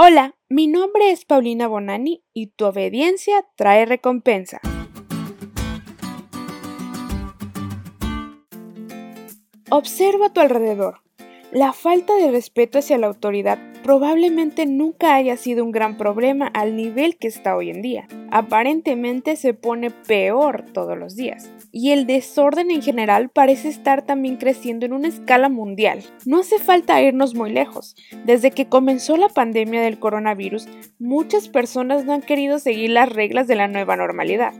Hola, mi nombre es Paulina Bonani y tu obediencia trae recompensa. Observa a tu alrededor. La falta de respeto hacia la autoridad probablemente nunca haya sido un gran problema al nivel que está hoy en día. Aparentemente se pone peor todos los días y el desorden en general parece estar también creciendo en una escala mundial. No hace falta irnos muy lejos. Desde que comenzó la pandemia del coronavirus, muchas personas no han querido seguir las reglas de la nueva normalidad.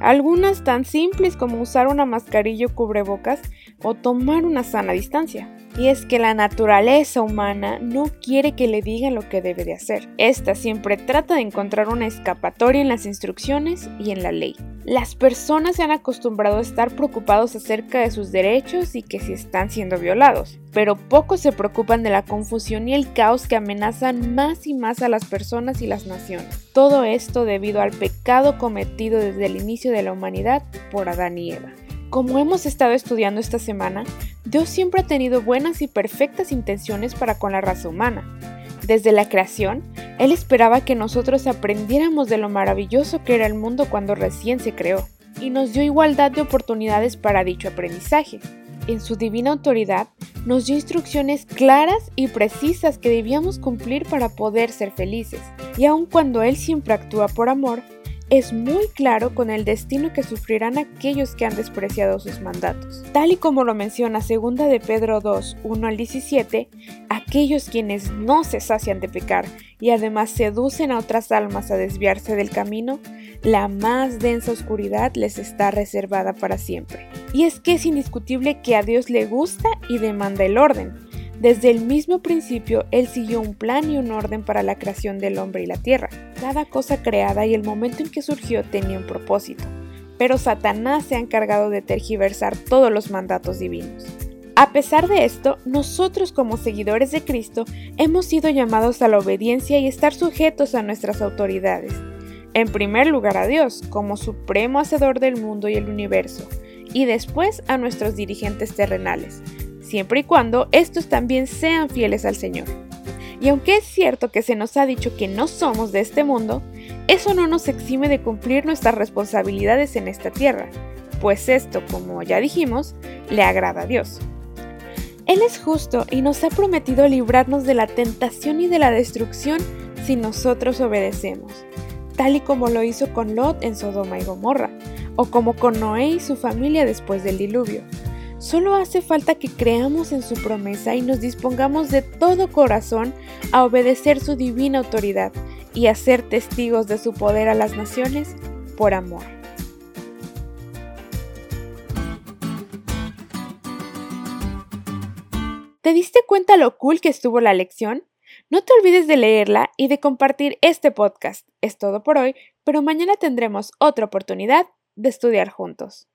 Algunas tan simples como usar una mascarilla o cubrebocas o tomar una sana distancia. Y es que la naturaleza humana no quiere que le digan lo que debe de hacer. Esta siempre trata de encontrar una escapatoria en las instrucciones y en la ley. Las personas se han acostumbrado a estar preocupados acerca de sus derechos y que si están siendo violados, pero pocos se preocupan de la confusión y el caos que amenazan más y más a las personas y las naciones. Todo esto debido al pecado cometido desde el inicio de la humanidad por Adán y Eva. Como hemos estado estudiando esta semana, Dios siempre ha tenido buenas y perfectas intenciones para con la raza humana. Desde la creación, Él esperaba que nosotros aprendiéramos de lo maravilloso que era el mundo cuando recién se creó, y nos dio igualdad de oportunidades para dicho aprendizaje. En su divina autoridad, nos dio instrucciones claras y precisas que debíamos cumplir para poder ser felices. Y aun cuando Él siempre actúa por amor, es muy claro con el destino que sufrirán aquellos que han despreciado sus mandatos. Tal y como lo menciona 2 de Pedro 2, 1 al 17, aquellos quienes no se sacian de pecar y además seducen a otras almas a desviarse del camino, la más densa oscuridad les está reservada para siempre. Y es que es indiscutible que a Dios le gusta y demanda el orden, desde el mismo principio, Él siguió un plan y un orden para la creación del hombre y la tierra. Cada cosa creada y el momento en que surgió tenía un propósito, pero Satanás se ha encargado de tergiversar todos los mandatos divinos. A pesar de esto, nosotros como seguidores de Cristo hemos sido llamados a la obediencia y estar sujetos a nuestras autoridades. En primer lugar a Dios, como supremo hacedor del mundo y el universo, y después a nuestros dirigentes terrenales, siempre y cuando estos también sean fieles al Señor. Y aunque es cierto que se nos ha dicho que no somos de este mundo, eso no nos exime de cumplir nuestras responsabilidades en esta tierra, pues esto, como ya dijimos, le agrada a Dios. Él es justo y nos ha prometido librarnos de la tentación y de la destrucción si nosotros obedecemos, tal y como lo hizo con Lot en Sodoma y Gomorra, o como con Noé y su familia después del diluvio. Solo hace falta que creamos en su promesa y nos dispongamos de todo corazón a obedecer su divina autoridad y a ser testigos de su poder a las naciones por amor. ¿Te diste cuenta lo cool que estuvo la lección? No te olvides de leerla y de compartir este podcast. Es todo por hoy, pero mañana tendremos otra oportunidad de estudiar juntos.